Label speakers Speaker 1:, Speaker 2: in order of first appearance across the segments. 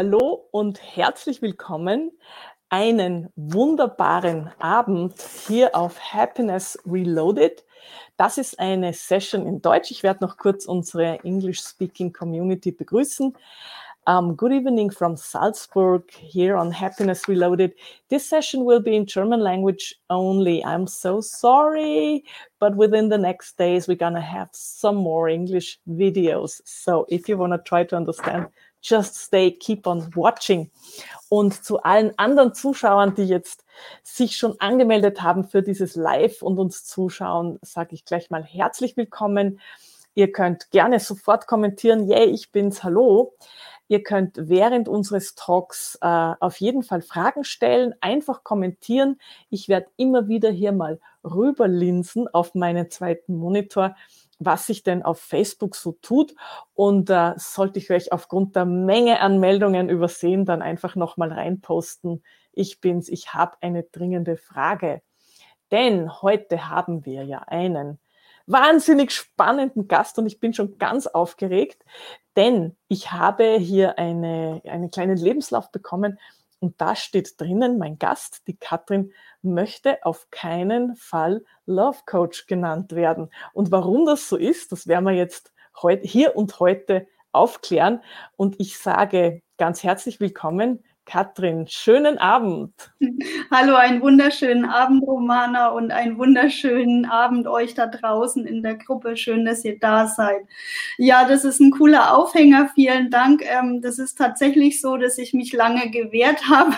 Speaker 1: Hallo und herzlich willkommen. Einen wunderbaren Abend hier auf Happiness Reloaded. Das ist eine Session in Deutsch. Ich werde noch kurz unsere English-Speaking Community begrüßen. Um, good evening from Salzburg here on Happiness Reloaded. This session will be in German language only. I'm so sorry, but within the next days, we're going to have some more English videos. So if you want to try to understand just stay, keep on watching. Und zu allen anderen Zuschauern, die jetzt sich schon angemeldet haben für dieses Live und uns zuschauen, sage ich gleich mal herzlich willkommen. Ihr könnt gerne sofort kommentieren, yay, ich bin's, hallo. Ihr könnt während unseres Talks äh, auf jeden Fall Fragen stellen, einfach kommentieren. Ich werde immer wieder hier mal rüberlinsen auf meinen zweiten Monitor was sich denn auf Facebook so tut. Und äh, sollte ich euch aufgrund der Menge an Meldungen übersehen, dann einfach nochmal reinposten. Ich bin's, ich habe eine dringende Frage. Denn heute haben wir ja einen wahnsinnig spannenden Gast und ich bin schon ganz aufgeregt, denn ich habe hier eine, einen kleinen Lebenslauf bekommen und da steht drinnen, mein Gast, die Katrin, möchte auf keinen Fall Love Coach genannt werden. Und warum das so ist, das werden wir jetzt heute, hier und heute aufklären. Und ich sage ganz herzlich willkommen, Katrin, schönen Abend.
Speaker 2: Hallo, einen wunderschönen Abend, Romana, und einen wunderschönen Abend euch da draußen in der Gruppe. Schön, dass ihr da seid. Ja, das ist ein cooler Aufhänger. Vielen Dank. Ähm, das ist tatsächlich so, dass ich mich lange gewehrt habe,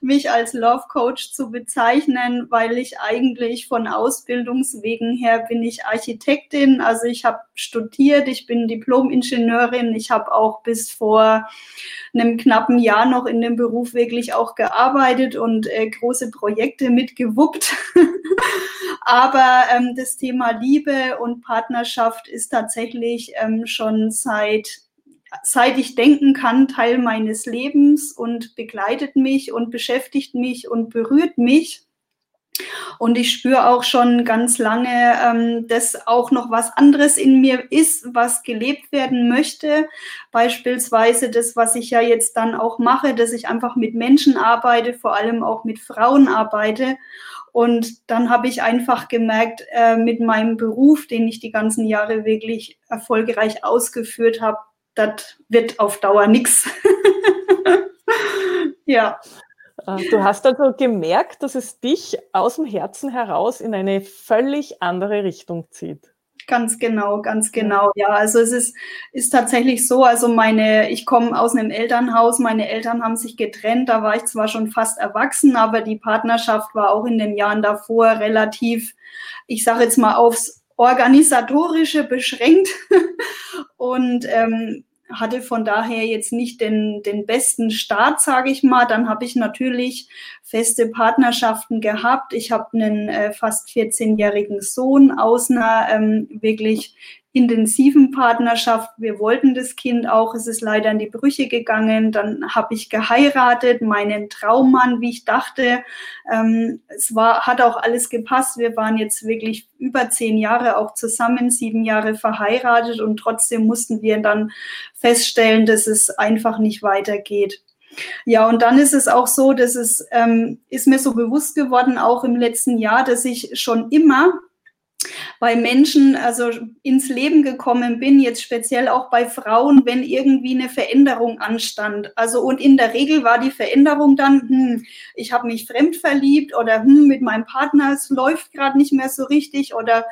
Speaker 2: mich als Love Coach zu bezeichnen, weil ich eigentlich von Ausbildungswegen her bin ich Architektin. Also ich habe studiert, ich bin Diplom-Ingenieurin. Ich habe auch bis vor einem knappen Jahr noch in dem Beruf wirklich auch gearbeitet und äh, große Projekte mitgewuppt. Aber ähm, das Thema Liebe und Partnerschaft ist tatsächlich ähm, schon seit seit ich denken kann, Teil meines Lebens und begleitet mich und beschäftigt mich und berührt mich. Und ich spüre auch schon ganz lange, ähm, dass auch noch was anderes in mir ist, was gelebt werden möchte. Beispielsweise das, was ich ja jetzt dann auch mache, dass ich einfach mit Menschen arbeite, vor allem auch mit Frauen arbeite. Und dann habe ich einfach gemerkt, äh, mit meinem Beruf, den ich die ganzen Jahre wirklich erfolgreich ausgeführt habe, das wird auf Dauer nichts.
Speaker 1: ja. Äh, du hast also gemerkt, dass es dich aus dem Herzen heraus in eine völlig andere Richtung zieht.
Speaker 2: Ganz genau, ganz genau. Ja, also es ist, ist tatsächlich so, also meine, ich komme aus einem Elternhaus, meine Eltern haben sich getrennt, da war ich zwar schon fast erwachsen, aber die Partnerschaft war auch in den Jahren davor relativ, ich sage jetzt mal aufs organisatorische beschränkt. Und ähm, hatte von daher jetzt nicht den, den besten Start, sage ich mal. Dann habe ich natürlich feste Partnerschaften gehabt. Ich habe einen äh, fast 14-jährigen Sohn aus einer ähm, wirklich intensiven Partnerschaft. Wir wollten das Kind auch. Es ist leider in die Brüche gegangen. Dann habe ich geheiratet, meinen Traummann, wie ich dachte. Ähm, es war, hat auch alles gepasst. Wir waren jetzt wirklich über zehn Jahre auch zusammen, sieben Jahre verheiratet und trotzdem mussten wir dann feststellen, dass es einfach nicht weitergeht. Ja, und dann ist es auch so, dass es ähm, ist mir so bewusst geworden, auch im letzten Jahr, dass ich schon immer bei Menschen also ins Leben gekommen bin, jetzt speziell auch bei Frauen, wenn irgendwie eine Veränderung anstand. Also und in der Regel war die Veränderung dann, hm, ich habe mich fremd verliebt oder hm, mit meinem Partner, es läuft gerade nicht mehr so richtig oder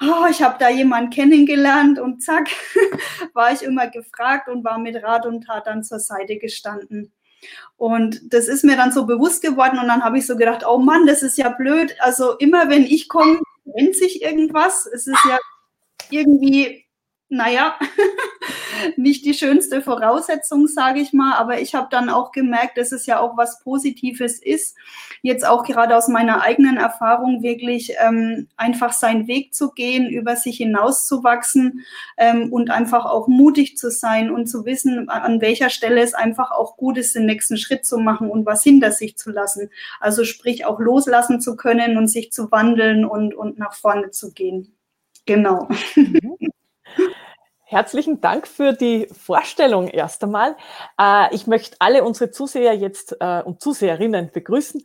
Speaker 2: oh, ich habe da jemanden kennengelernt und zack, war ich immer gefragt und war mit Rat und Tat dann zur Seite gestanden. Und das ist mir dann so bewusst geworden und dann habe ich so gedacht, oh Mann, das ist ja blöd. Also immer wenn ich komme, trennt sich irgendwas. Es ist ja irgendwie, naja, nicht die schönste Voraussetzung, sage ich mal. Aber ich habe dann auch gemerkt, dass es ja auch was Positives ist, jetzt auch gerade aus meiner eigenen Erfahrung wirklich ähm, einfach seinen Weg zu gehen, über sich hinauszuwachsen ähm, und einfach auch mutig zu sein und zu wissen, an welcher Stelle es einfach auch gut ist, den nächsten Schritt zu machen und was hinter sich zu lassen. Also sprich auch loslassen zu können und sich zu wandeln und, und nach vorne zu gehen. Genau.
Speaker 1: Mhm. herzlichen Dank für die Vorstellung erst einmal. Äh, ich möchte alle unsere Zuseher jetzt äh, und Zuseherinnen begrüßen,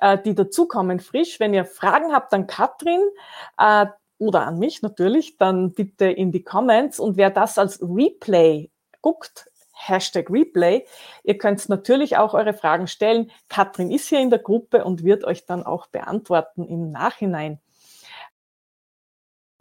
Speaker 1: äh, die dazukommen frisch. Wenn ihr Fragen habt an Katrin oder an mich natürlich, dann bitte in die Comments. Und wer das als Replay guckt, Hashtag Replay. Ihr könnt natürlich auch eure Fragen stellen. Katrin ist hier in der Gruppe und wird euch dann auch beantworten im Nachhinein.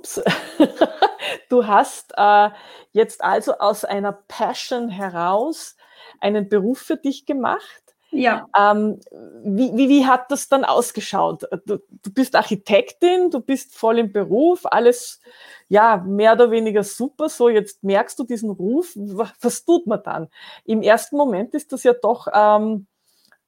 Speaker 1: du hast äh, jetzt also aus einer Passion heraus einen Beruf für dich gemacht.
Speaker 2: Ja.
Speaker 1: Ähm, wie, wie, wie, hat das dann ausgeschaut? Du, du, bist Architektin, du bist voll im Beruf, alles ja mehr oder weniger super. So, jetzt merkst du diesen Ruf. Was tut man dann? Im ersten Moment ist das ja doch ähm,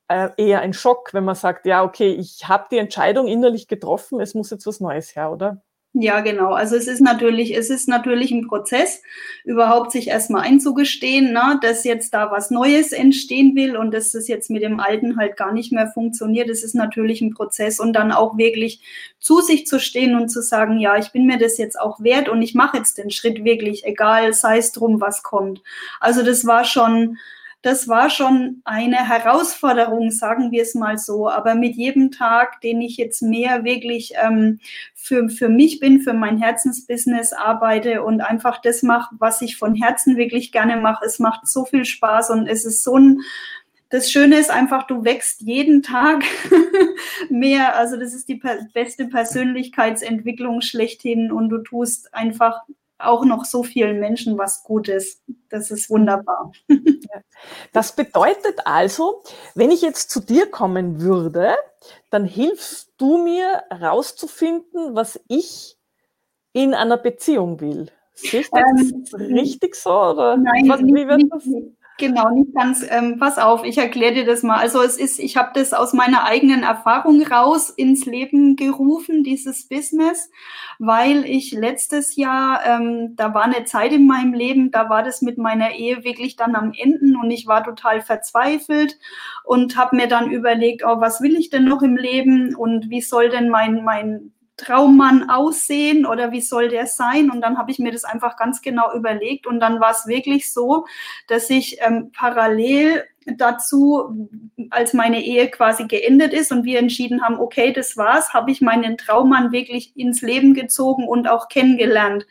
Speaker 1: äh, eher ein Schock, wenn man sagt, ja, okay, ich habe die Entscheidung innerlich getroffen, es muss jetzt was Neues her, oder?
Speaker 2: Ja, genau. Also es ist natürlich, es ist natürlich ein Prozess, überhaupt sich erstmal einzugestehen, ne, dass jetzt da was Neues entstehen will und dass das jetzt mit dem Alten halt gar nicht mehr funktioniert. Es ist natürlich ein Prozess und dann auch wirklich zu sich zu stehen und zu sagen, ja, ich bin mir das jetzt auch wert und ich mache jetzt den Schritt wirklich, egal, sei es drum, was kommt. Also das war schon, das war schon eine Herausforderung, sagen wir es mal so. Aber mit jedem Tag, den ich jetzt mehr wirklich ähm, für, für mich bin, für mein Herzensbusiness arbeite und einfach das mache, was ich von Herzen wirklich gerne mache, es macht so viel Spaß und es ist so ein das Schöne ist einfach, du wächst jeden Tag mehr. Also das ist die beste Persönlichkeitsentwicklung schlechthin und du tust einfach auch noch so vielen Menschen was Gutes. Das ist wunderbar.
Speaker 1: Das bedeutet also, wenn ich jetzt zu dir kommen würde, dann hilfst du mir herauszufinden, was ich in einer Beziehung will. Sehe ich das ähm, richtig so? Oder
Speaker 2: nein, was, wie wird das? Genau, nicht ganz. Ähm, pass auf, ich erkläre dir das mal. Also es ist, ich habe das aus meiner eigenen Erfahrung raus ins Leben gerufen, dieses Business, weil ich letztes Jahr, ähm, da war eine Zeit in meinem Leben, da war das mit meiner Ehe wirklich dann am Ende und ich war total verzweifelt und habe mir dann überlegt, oh, was will ich denn noch im Leben und wie soll denn mein mein Traummann aussehen oder wie soll der sein? Und dann habe ich mir das einfach ganz genau überlegt und dann war es wirklich so, dass ich ähm, parallel dazu, als meine Ehe quasi geendet ist und wir entschieden haben, okay, das war's, habe ich meinen Traummann wirklich ins Leben gezogen und auch kennengelernt.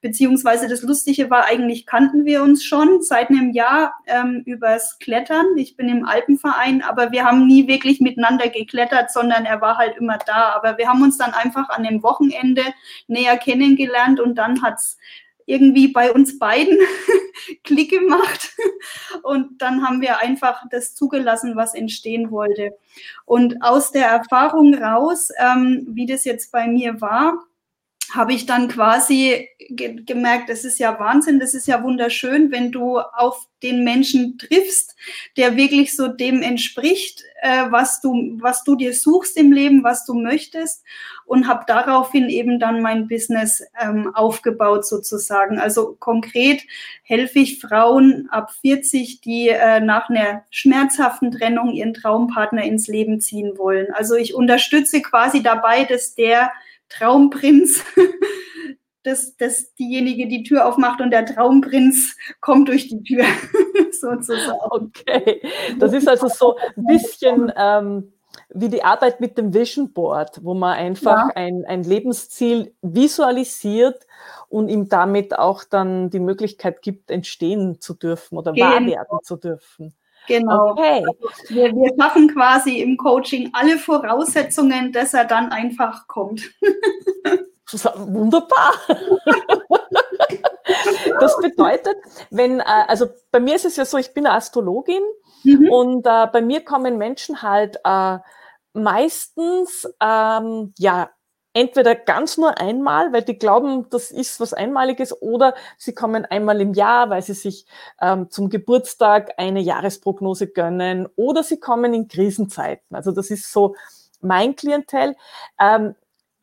Speaker 2: Beziehungsweise das Lustige war, eigentlich kannten wir uns schon seit einem Jahr ähm, übers Klettern. Ich bin im Alpenverein, aber wir haben nie wirklich miteinander geklettert, sondern er war halt immer da. Aber wir haben uns dann einfach an dem Wochenende näher kennengelernt und dann hat's irgendwie bei uns beiden Klick gemacht. Und dann haben wir einfach das zugelassen, was entstehen wollte. Und aus der Erfahrung raus, ähm, wie das jetzt bei mir war, habe ich dann quasi ge gemerkt, das ist ja Wahnsinn, das ist ja wunderschön, wenn du auf den Menschen triffst, der wirklich so dem entspricht, äh, was du was du dir suchst im Leben, was du möchtest und habe daraufhin eben dann mein Business ähm, aufgebaut sozusagen. Also konkret helfe ich Frauen ab 40, die äh, nach einer schmerzhaften Trennung ihren Traumpartner ins Leben ziehen wollen. Also ich unterstütze quasi dabei, dass der Traumprinz, dass, dass diejenige die Tür aufmacht und der Traumprinz kommt durch die Tür,
Speaker 1: sozusagen. Okay, das ist also so ein bisschen ähm, wie die Arbeit mit dem Vision Board, wo man einfach ja. ein, ein Lebensziel visualisiert und ihm damit auch dann die Möglichkeit gibt, entstehen zu dürfen oder genau. wahr werden zu dürfen.
Speaker 2: Genau. Okay. Also wir, wir schaffen quasi im Coaching alle Voraussetzungen, dass er dann einfach kommt.
Speaker 1: Wunderbar. Das bedeutet, wenn, äh, also bei mir ist es ja so, ich bin eine Astrologin mhm. und äh, bei mir kommen Menschen halt äh, meistens ähm, ja entweder ganz nur einmal, weil die glauben, das ist was Einmaliges, oder sie kommen einmal im Jahr, weil sie sich ähm, zum Geburtstag eine Jahresprognose gönnen, oder sie kommen in Krisenzeiten. Also das ist so mein Klientel. Ähm,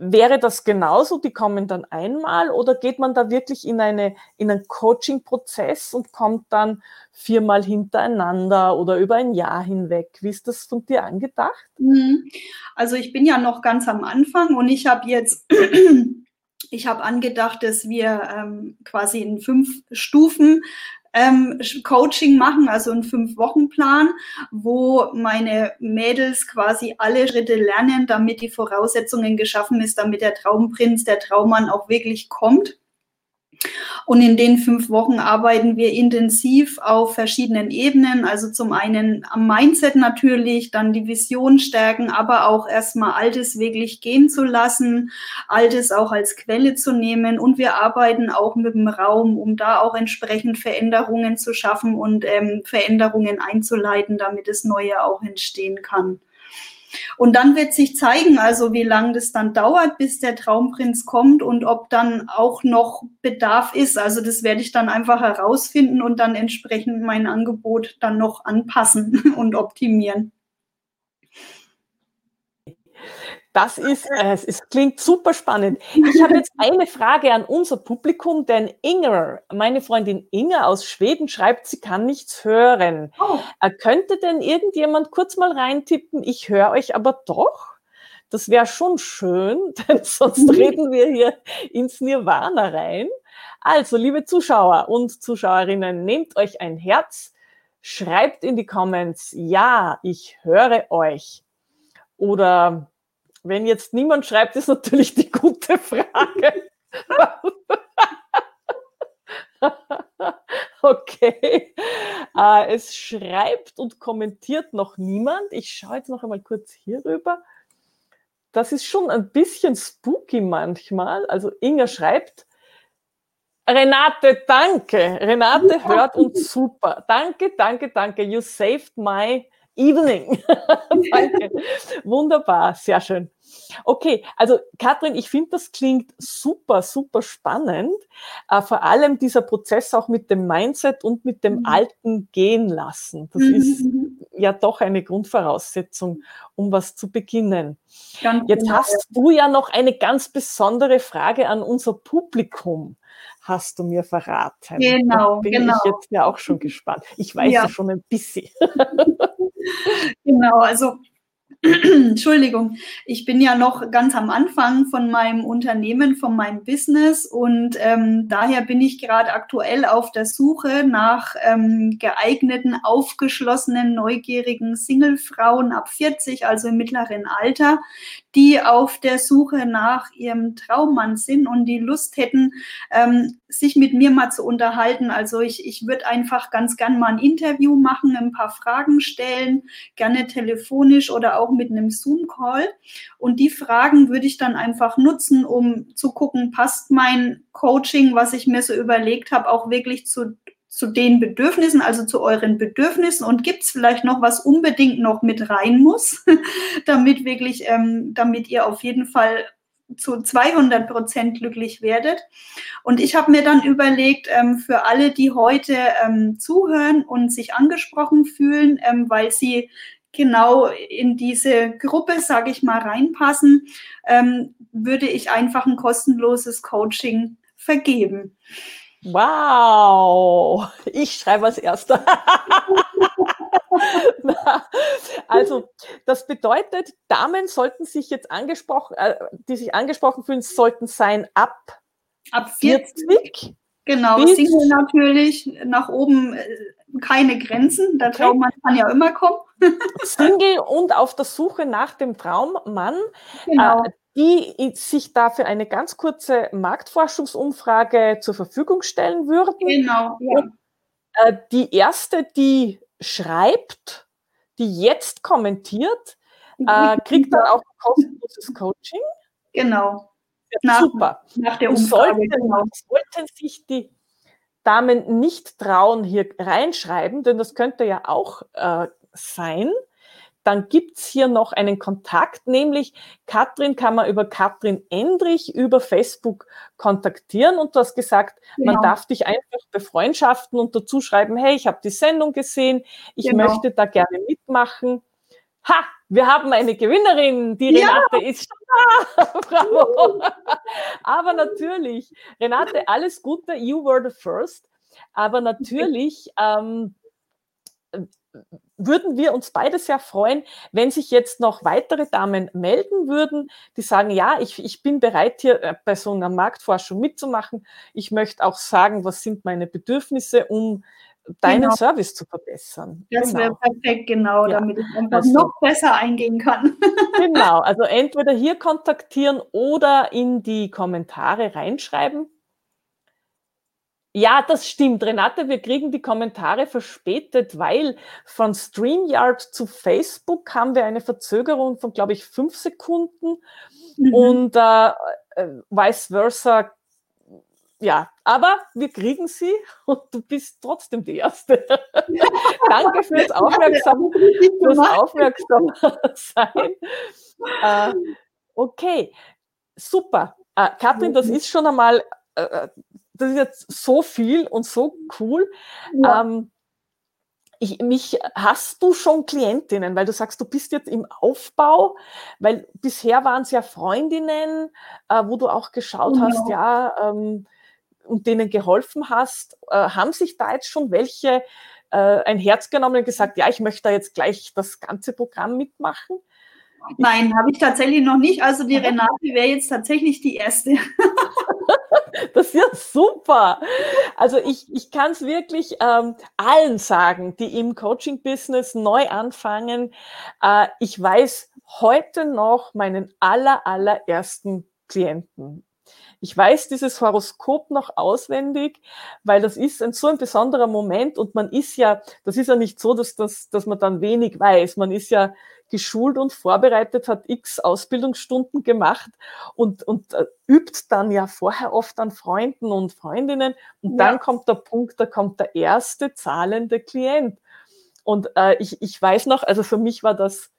Speaker 1: Wäre das genauso? Die kommen dann einmal oder geht man da wirklich in, eine, in einen Coaching-Prozess und kommt dann viermal hintereinander oder über ein Jahr hinweg? Wie ist das von dir angedacht?
Speaker 2: Mhm. Also ich bin ja noch ganz am Anfang und ich habe jetzt ich habe angedacht, dass wir ähm, quasi in fünf Stufen ähm, Coaching machen, also einen Fünf-Wochen-Plan, wo meine Mädels quasi alle Schritte lernen, damit die Voraussetzungen geschaffen ist, damit der Traumprinz, der Traummann auch wirklich kommt. Und in den fünf Wochen arbeiten wir intensiv auf verschiedenen Ebenen. Also zum einen am Mindset natürlich, dann die Vision stärken, aber auch erstmal Altes wirklich gehen zu lassen, Altes auch als Quelle zu nehmen. Und wir arbeiten auch mit dem Raum, um da auch entsprechend Veränderungen zu schaffen und ähm, Veränderungen einzuleiten, damit das Neue auch entstehen kann. Und dann wird sich zeigen, also wie lange das dann dauert, bis der Traumprinz kommt und ob dann auch noch Bedarf ist. Also das werde ich dann einfach herausfinden und dann entsprechend mein Angebot dann noch anpassen und optimieren.
Speaker 1: Das ist, äh, es klingt super spannend. Ich habe jetzt eine Frage an unser Publikum, denn Inger, meine Freundin Inger aus Schweden schreibt, sie kann nichts hören. Oh. Äh, könnte denn irgendjemand kurz mal reintippen? Ich höre euch aber doch. Das wäre schon schön, denn sonst mhm. reden wir hier ins Nirvana rein. Also, liebe Zuschauer und Zuschauerinnen, nehmt euch ein Herz, schreibt in die Comments, ja, ich höre euch. Oder wenn jetzt niemand schreibt, ist natürlich die gute Frage. okay. Äh, es schreibt und kommentiert noch niemand. Ich schaue jetzt noch einmal kurz hier rüber. Das ist schon ein bisschen spooky manchmal. Also Inga schreibt, Renate, danke. Renate hört uns super. Danke, danke, danke. You saved my Evening. Danke. Wunderbar, sehr schön. Okay, also Katrin, ich finde, das klingt super, super spannend. Äh, vor allem dieser Prozess auch mit dem Mindset und mit dem mhm. Alten gehen lassen. Das mhm. ist ja doch eine Grundvoraussetzung, um was zu beginnen. Ganz Jetzt genau. hast du ja noch eine ganz besondere Frage an unser Publikum hast du mir verraten.
Speaker 2: Genau,
Speaker 1: da bin
Speaker 2: genau.
Speaker 1: ich jetzt ja auch schon gespannt. Ich weiß ja, ja schon ein bisschen.
Speaker 2: genau, also Entschuldigung, ich bin ja noch ganz am Anfang von meinem Unternehmen, von meinem Business und ähm, daher bin ich gerade aktuell auf der Suche nach ähm, geeigneten, aufgeschlossenen, neugierigen Singlefrauen ab 40, also im mittleren Alter, die auf der Suche nach ihrem Traummann sind und die Lust hätten, ähm, sich mit mir mal zu unterhalten. Also ich, ich würde einfach ganz gern mal ein Interview machen, ein paar Fragen stellen, gerne telefonisch oder auch mit einem Zoom-Call. Und die Fragen würde ich dann einfach nutzen, um zu gucken, passt mein Coaching, was ich mir so überlegt habe, auch wirklich zu zu den Bedürfnissen, also zu euren Bedürfnissen und gibt es vielleicht noch was unbedingt noch mit rein muss, damit wirklich, ähm, damit ihr auf jeden Fall zu 200 Prozent glücklich werdet. Und ich habe mir dann überlegt, ähm, für alle, die heute ähm, zuhören und sich angesprochen fühlen, ähm, weil sie genau in diese Gruppe, sage ich mal, reinpassen, ähm, würde ich einfach ein kostenloses Coaching vergeben.
Speaker 1: Wow, ich schreibe als erster. also, das bedeutet, Damen sollten sich jetzt angesprochen, äh, die sich angesprochen fühlen, sollten sein ab,
Speaker 2: ab 40. 40 genau, Single natürlich, nach oben äh, keine Grenzen, der. Traummann kann ja immer kommen.
Speaker 1: Single und auf der Suche nach dem Traummann. Genau. Äh, die sich dafür eine ganz kurze Marktforschungsumfrage zur Verfügung stellen würden.
Speaker 2: Genau. Ja. Und,
Speaker 1: äh, die erste, die schreibt, die jetzt kommentiert, äh, kriegt dann auch kostenloses Coaching.
Speaker 2: Genau.
Speaker 1: Nach, Super.
Speaker 2: Nach der Umfrage. Sollten,
Speaker 1: genau. sollten sich die Damen nicht trauen, hier reinschreiben, denn das könnte ja auch äh, sein, dann gibt's hier noch einen Kontakt, nämlich Katrin kann man über Katrin Endrich über Facebook kontaktieren und du hast gesagt, genau. man darf dich einfach befreundschaften und dazu schreiben, hey, ich habe die Sendung gesehen, ich genau. möchte da gerne mitmachen. Ha, wir haben eine Gewinnerin, die Renate ja. ist schon da. Bravo. Aber natürlich, Renate, alles Gute, you were the first. Aber natürlich, ähm, würden wir uns beide sehr freuen, wenn sich jetzt noch weitere Damen melden würden, die sagen, ja, ich, ich bin bereit, hier äh, bei so einer Marktforschung mitzumachen. Ich möchte auch sagen, was sind meine Bedürfnisse, um deinen genau. Service zu verbessern.
Speaker 2: Das genau. wäre perfekt, genau, ja. damit ich einfach also, noch besser eingehen kann.
Speaker 1: genau, also entweder hier kontaktieren oder in die Kommentare reinschreiben. Ja, das stimmt, Renate. Wir kriegen die Kommentare verspätet, weil von StreamYard zu Facebook haben wir eine Verzögerung von, glaube ich, fünf Sekunden mhm. und äh, äh, vice versa. Ja, aber wir kriegen sie und du bist trotzdem die Erste. Danke fürs Aufmerksam, fürs Aufmerksam sein. Äh, okay, super. Äh, Katrin, das ist schon einmal äh, äh das ist jetzt so viel und so cool. Ja. Ähm, ich, mich, hast du schon Klientinnen, weil du sagst, du bist jetzt im Aufbau, weil bisher waren es ja Freundinnen, äh, wo du auch geschaut genau. hast, ja, ähm, und denen geholfen hast. Äh, haben sich da jetzt schon welche äh, ein Herz genommen und gesagt, ja, ich möchte da jetzt gleich das ganze Programm mitmachen?
Speaker 2: Nein, habe ich tatsächlich noch nicht. Also die Renate wäre jetzt tatsächlich die erste.
Speaker 1: das ist ja super. Also ich, ich kann es wirklich ähm, allen sagen, die im Coaching-Business neu anfangen. Äh, ich weiß heute noch meinen aller, allerersten Klienten. Ich weiß dieses Horoskop noch auswendig, weil das ist ein, so ein besonderer Moment und man ist ja, das ist ja nicht so, dass, das, dass man dann wenig weiß. Man ist ja geschult und vorbereitet, hat x Ausbildungsstunden gemacht und, und äh, übt dann ja vorher oft an Freunden und Freundinnen. Und ja. dann kommt der Punkt, da kommt der erste zahlende Klient. Und äh, ich, ich weiß noch, also für mich war das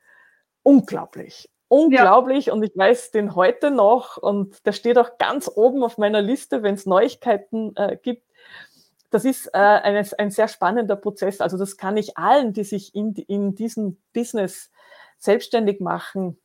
Speaker 1: unglaublich. Unglaublich ja. und ich weiß den heute noch und der steht auch ganz oben auf meiner Liste, wenn es Neuigkeiten äh, gibt. Das ist äh, ein, ein sehr spannender Prozess. Also das kann ich allen, die sich in, in diesem Business selbstständig machen,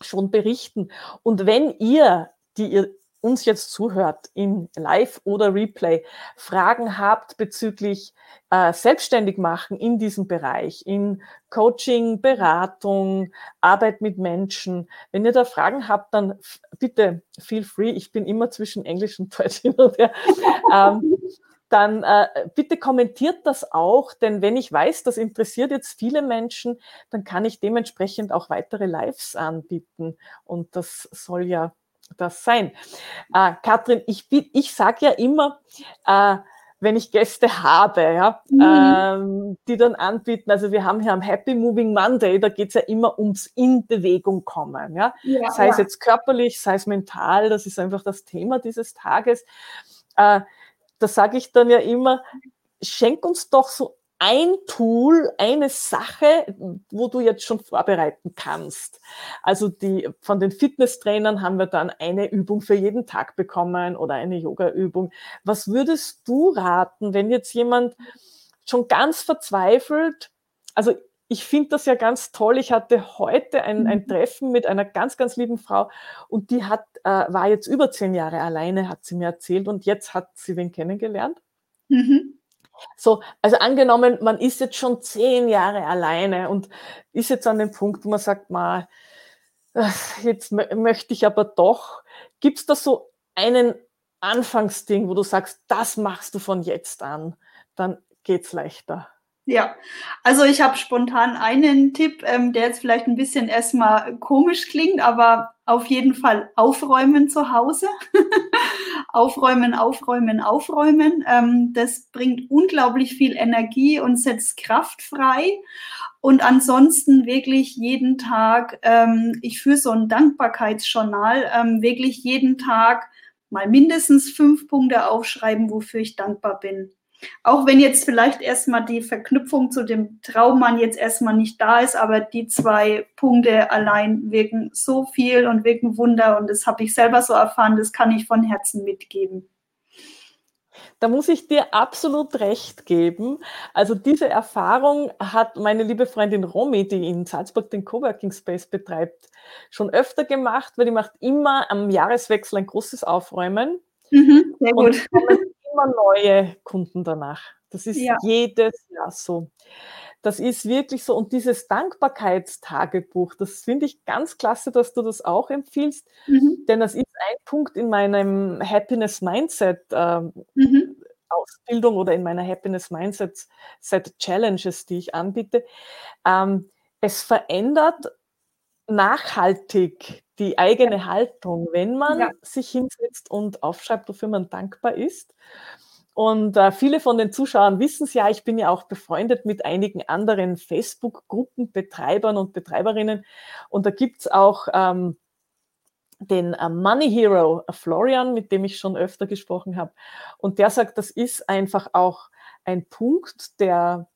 Speaker 1: schon berichten. Und wenn ihr, die ihr uns jetzt zuhört, in Live oder Replay, Fragen habt bezüglich äh, selbstständig machen in diesem Bereich, in Coaching, Beratung, Arbeit mit Menschen, wenn ihr da Fragen habt, dann bitte feel free. Ich bin immer zwischen Englisch und Deutsch hin und her. ähm, dann äh, bitte kommentiert das auch, denn wenn ich weiß, das interessiert jetzt viele Menschen, dann kann ich dementsprechend auch weitere Lives anbieten. Und das soll ja das sein. Äh, Katrin, ich, ich sage ja immer, äh, wenn ich Gäste habe, ja, mhm. ähm, die dann anbieten, also wir haben hier am Happy Moving Monday, da geht es ja immer ums in Bewegung kommen, ja? ja sei ja. es jetzt körperlich, sei es mental, das ist einfach das Thema dieses Tages. Äh, da sage ich dann ja immer, schenk uns doch so ein Tool, eine Sache, wo du jetzt schon vorbereiten kannst. Also die, von den Fitnesstrainern haben wir dann eine Übung für jeden Tag bekommen oder eine Yoga-Übung. Was würdest du raten, wenn jetzt jemand schon ganz verzweifelt, also ich finde das ja ganz toll. Ich hatte heute ein, ein, mhm. Treffen mit einer ganz, ganz lieben Frau und die hat, äh, war jetzt über zehn Jahre alleine, hat sie mir erzählt und jetzt hat sie wen kennengelernt. Mhm. So, also angenommen, man ist jetzt schon zehn Jahre alleine und ist jetzt an dem Punkt, wo man sagt, mal, äh, jetzt möchte ich aber doch. Gibt es da so einen Anfangsding, wo du sagst, das machst du von jetzt an, dann geht's leichter?
Speaker 2: Ja, also ich habe spontan einen Tipp, ähm, der jetzt vielleicht ein bisschen erstmal komisch klingt, aber auf jeden Fall aufräumen zu Hause. aufräumen, aufräumen, aufräumen. Ähm, das bringt unglaublich viel Energie und setzt Kraft frei. Und ansonsten wirklich jeden Tag, ähm, ich führe so ein Dankbarkeitsjournal, ähm, wirklich jeden Tag mal mindestens fünf Punkte aufschreiben, wofür ich dankbar bin. Auch wenn jetzt vielleicht erstmal die Verknüpfung zu dem Traummann jetzt erstmal nicht da ist, aber die zwei Punkte allein wirken so viel und wirken Wunder und das habe ich selber so erfahren, das kann ich von Herzen mitgeben.
Speaker 1: Da muss ich dir absolut recht geben. Also diese Erfahrung hat meine liebe Freundin Romy, die in Salzburg den Coworking Space betreibt, schon öfter gemacht, weil die macht immer am Jahreswechsel ein großes Aufräumen. Mhm, sehr gut. Und immer neue Kunden danach. Das ist ja. jedes Jahr so. Das ist wirklich so. Und dieses Dankbarkeitstagebuch, das finde ich ganz klasse, dass du das auch empfiehlst, mhm. denn das ist ein Punkt in meinem Happiness Mindset äh, mhm. Ausbildung oder in meiner Happiness Mindset Set Challenges, die ich anbiete. Ähm, es verändert nachhaltig die eigene Haltung, wenn man ja. sich hinsetzt und aufschreibt, wofür man dankbar ist. Und äh, viele von den Zuschauern wissen es ja, ich bin ja auch befreundet mit einigen anderen Facebook-Gruppenbetreibern und Betreiberinnen. Und da gibt es auch ähm, den äh, Money Hero äh, Florian, mit dem ich schon öfter gesprochen habe. Und der sagt, das ist einfach auch ein Punkt, der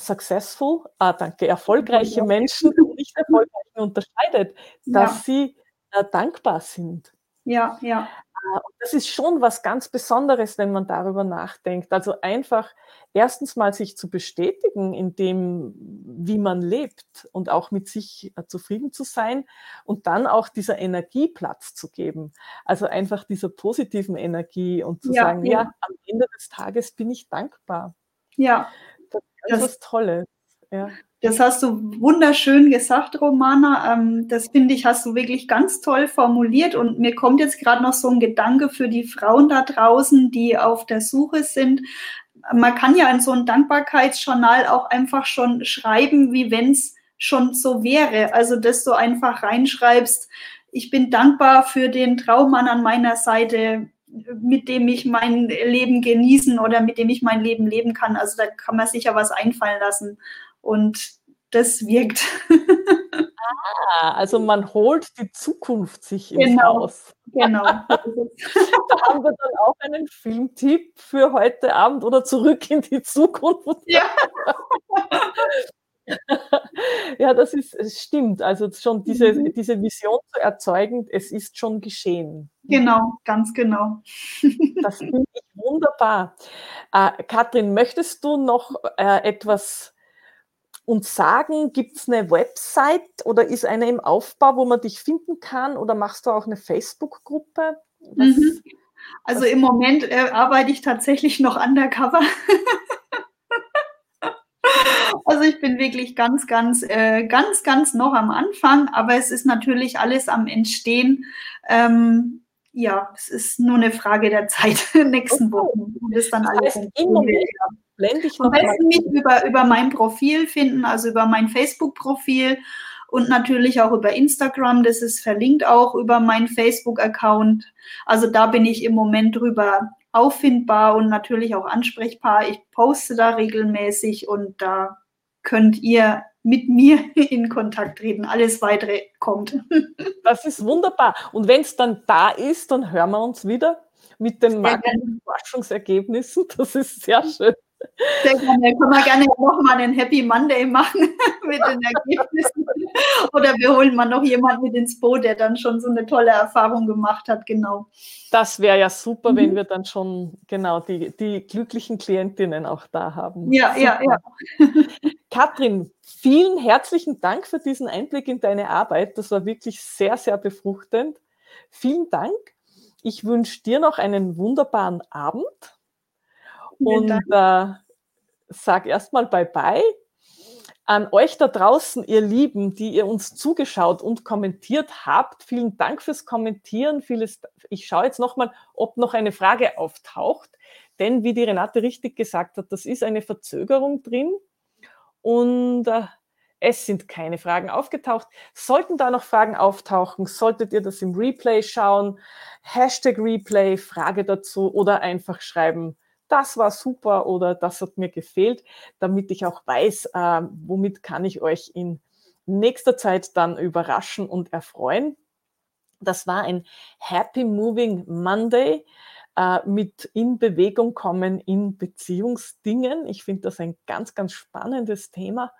Speaker 1: successful, ah, danke, erfolgreiche Menschen und nicht erfolgreichen unterscheidet, dass ja. sie äh, dankbar sind.
Speaker 2: Ja, ja.
Speaker 1: Äh, das ist schon was ganz Besonderes, wenn man darüber nachdenkt. Also einfach erstens mal sich zu bestätigen in dem, wie man lebt und auch mit sich äh, zufrieden zu sein und dann auch dieser Energie Platz zu geben. Also einfach dieser positiven Energie und zu ja, sagen, ja. ja, am Ende des Tages bin ich dankbar.
Speaker 2: Ja.
Speaker 1: Das ist was Tolles. Ja.
Speaker 2: Das hast du wunderschön gesagt, Romana. Ähm, das finde ich, hast du wirklich ganz toll formuliert. Und mir kommt jetzt gerade noch so ein Gedanke für die Frauen da draußen, die auf der Suche sind. Man kann ja in so ein Dankbarkeitsjournal auch einfach schon schreiben, wie wenn es schon so wäre. Also, dass du einfach reinschreibst, ich bin dankbar für den Traummann an meiner Seite, mit dem ich mein Leben genießen oder mit dem ich mein Leben leben kann. Also da kann man sich ja was einfallen lassen. Und das wirkt.
Speaker 1: Ah, also man holt die Zukunft sich ins genau, Haus.
Speaker 2: Genau.
Speaker 1: da haben wir dann auch einen Filmtipp für heute Abend oder zurück in die Zukunft.
Speaker 2: Ja.
Speaker 1: ja, das ist, es stimmt. Also schon diese, mhm. diese Vision zu erzeugen, es ist schon geschehen.
Speaker 2: Genau, ganz genau.
Speaker 1: das finde ich wunderbar. Äh, Katrin, möchtest du noch äh, etwas uns sagen, gibt es eine Website oder ist eine im Aufbau, wo man dich finden kann oder machst du auch eine Facebook-Gruppe?
Speaker 2: Mhm. Also im Moment äh, arbeite ich tatsächlich noch undercover. also ich bin wirklich ganz, ganz, äh, ganz, ganz noch am Anfang, aber es ist natürlich alles am Entstehen. Ähm, ja, es ist nur eine Frage der Zeit, nächsten okay. Wochen.
Speaker 1: Und das dann das alles heißt, im Moment, blende ich noch. Am
Speaker 2: besten mich über, über mein Profil finden, also über mein Facebook-Profil und natürlich auch über Instagram. Das ist verlinkt auch über meinen Facebook-Account. Also da bin ich im Moment drüber auffindbar und natürlich auch ansprechbar. Ich poste da regelmäßig und da könnt ihr mit mir in Kontakt treten. Alles weitere kommt.
Speaker 1: Das ist wunderbar. Und wenn es dann da ist, dann hören wir uns wieder mit den Forschungsergebnissen. Das ist sehr schön.
Speaker 2: Sehr gerne. Können wir gerne nochmal einen Happy Monday machen mit den Ergebnissen. Oder wir holen mal noch jemanden mit ins Boot, der dann schon so eine tolle Erfahrung gemacht hat, genau.
Speaker 1: Das wäre ja super, mhm. wenn wir dann schon genau die, die glücklichen Klientinnen auch da haben.
Speaker 2: Ja, super. ja, ja.
Speaker 1: Katrin, vielen herzlichen Dank für diesen Einblick in deine Arbeit. Das war wirklich sehr, sehr befruchtend. Vielen Dank. Ich wünsche dir noch einen wunderbaren Abend und äh, sag erstmal Bye-bye. An euch da draußen, ihr Lieben, die ihr uns zugeschaut und kommentiert habt, vielen Dank fürs Kommentieren. Vieles, ich schaue jetzt nochmal, ob noch eine Frage auftaucht. Denn wie die Renate richtig gesagt hat, das ist eine Verzögerung drin. Und äh, es sind keine Fragen aufgetaucht. Sollten da noch Fragen auftauchen, solltet ihr das im Replay schauen. Hashtag Replay, Frage dazu oder einfach schreiben, das war super oder das hat mir gefehlt, damit ich auch weiß, äh, womit kann ich euch in nächster Zeit dann überraschen und erfreuen. Das war ein Happy Moving Monday äh, mit in Bewegung kommen in Beziehungsdingen. Ich finde das ein ganz, ganz spannendes Thema.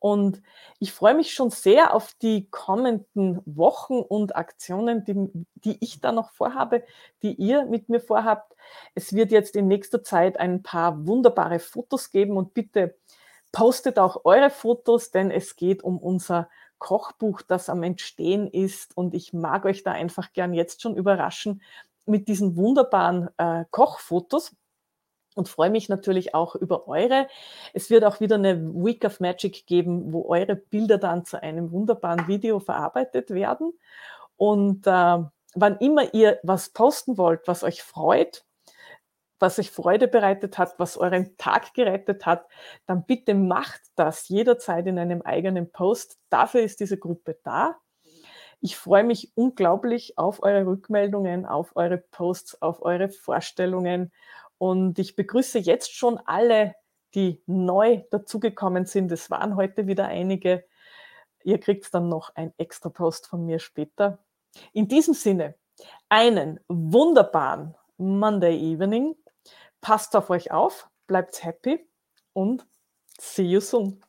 Speaker 1: Und ich freue mich schon sehr auf die kommenden Wochen und Aktionen, die, die ich da noch vorhabe, die ihr mit mir vorhabt. Es wird jetzt in nächster Zeit ein paar wunderbare Fotos geben und bitte postet auch eure Fotos, denn es geht um unser Kochbuch, das am Entstehen ist. Und ich mag euch da einfach gern jetzt schon überraschen mit diesen wunderbaren äh, Kochfotos. und freue mich natürlich auch über eure. Es wird auch wieder eine Week of Magic geben, wo eure Bilder dann zu einem wunderbaren Video verarbeitet werden. Und äh, wann immer ihr was posten wollt, was euch freut, was euch Freude bereitet hat, was euren Tag gerettet hat, dann bitte macht das jederzeit in einem eigenen Post. Dafür ist diese Gruppe da. Ich freue mich unglaublich auf eure Rückmeldungen, auf eure Posts, auf eure Vorstellungen und ich begrüße jetzt schon alle, die neu dazugekommen sind. Es waren heute wieder einige. Ihr kriegt dann noch ein extra Post von mir später. In diesem Sinne, einen wunderbaren Monday Evening. Passt auf euch auf, bleibt happy und see you soon.